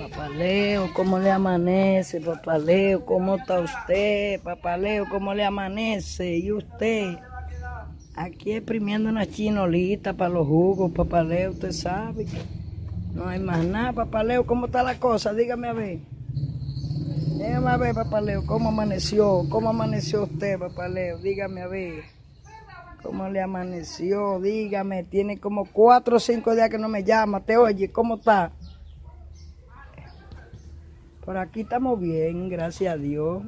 Papá Leo, ¿cómo le amanece? Papá Leo, ¿cómo está usted? Papá Leo, ¿cómo le amanece? ¿Y usted? Aquí exprimiendo una chinolita para los jugos, papá Leo, usted sabe. No hay más nada, papá Leo, ¿cómo está la cosa? Dígame a ver. Dígame a ver, papá Leo, ¿cómo amaneció? ¿Cómo amaneció usted, papá Leo? Dígame a ver. ¿Cómo le amaneció? Dígame, tiene como cuatro o cinco días que no me llama. Te oye, ¿cómo está? Por aquí estamos bien, gracias a Dios.